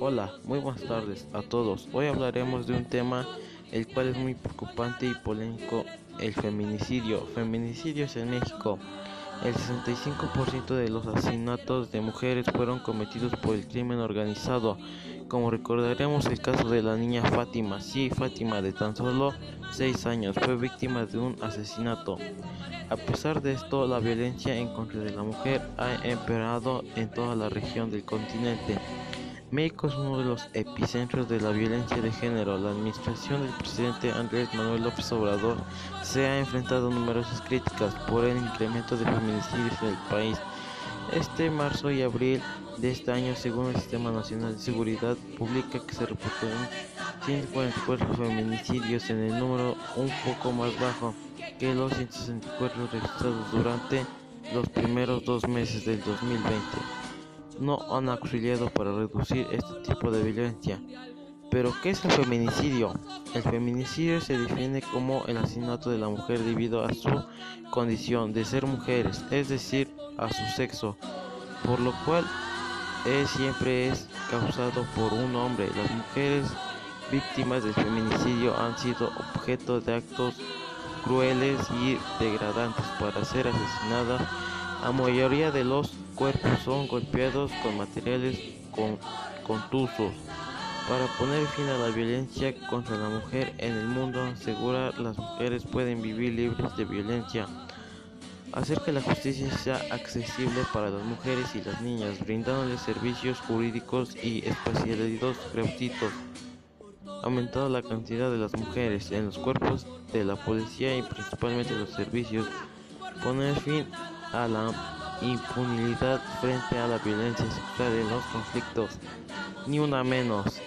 Hola, muy buenas tardes a todos. Hoy hablaremos de un tema el cual es muy preocupante y polémico, el feminicidio. Feminicidios en México. El 65% de los asesinatos de mujeres fueron cometidos por el crimen organizado. Como recordaremos el caso de la niña Fátima, sí, Fátima de tan solo 6 años fue víctima de un asesinato. A pesar de esto, la violencia en contra de la mujer ha empeorado en toda la región del continente. México es uno de los epicentros de la violencia de género. La administración del presidente Andrés Manuel López Obrador se ha enfrentado a numerosas críticas por el incremento de feminicidios en el país. Este marzo y abril de este año, según el Sistema Nacional de Seguridad Pública, que se reportaron 144 feminicidios en el número un poco más bajo que los 164 registrados durante los primeros dos meses del 2020 no han auxiliado para reducir este tipo de violencia. Pero, ¿qué es el feminicidio? El feminicidio se define como el asesinato de la mujer debido a su condición de ser mujeres, es decir, a su sexo, por lo cual siempre es causado por un hombre. Las mujeres víctimas del feminicidio han sido objeto de actos crueles y degradantes para ser asesinadas. La mayoría de los cuerpos son golpeados con materiales con, contusos. Para poner fin a la violencia contra la mujer en el mundo, asegurar las mujeres pueden vivir libres de violencia. Hacer que la justicia sea accesible para las mujeres y las niñas, brindándoles servicios jurídicos y especializados gratuitos. Aumentando la cantidad de las mujeres en los cuerpos de la policía y principalmente los servicios. Poner fin a la impunidad frente a la violencia sexual en los conflictos, ni una menos.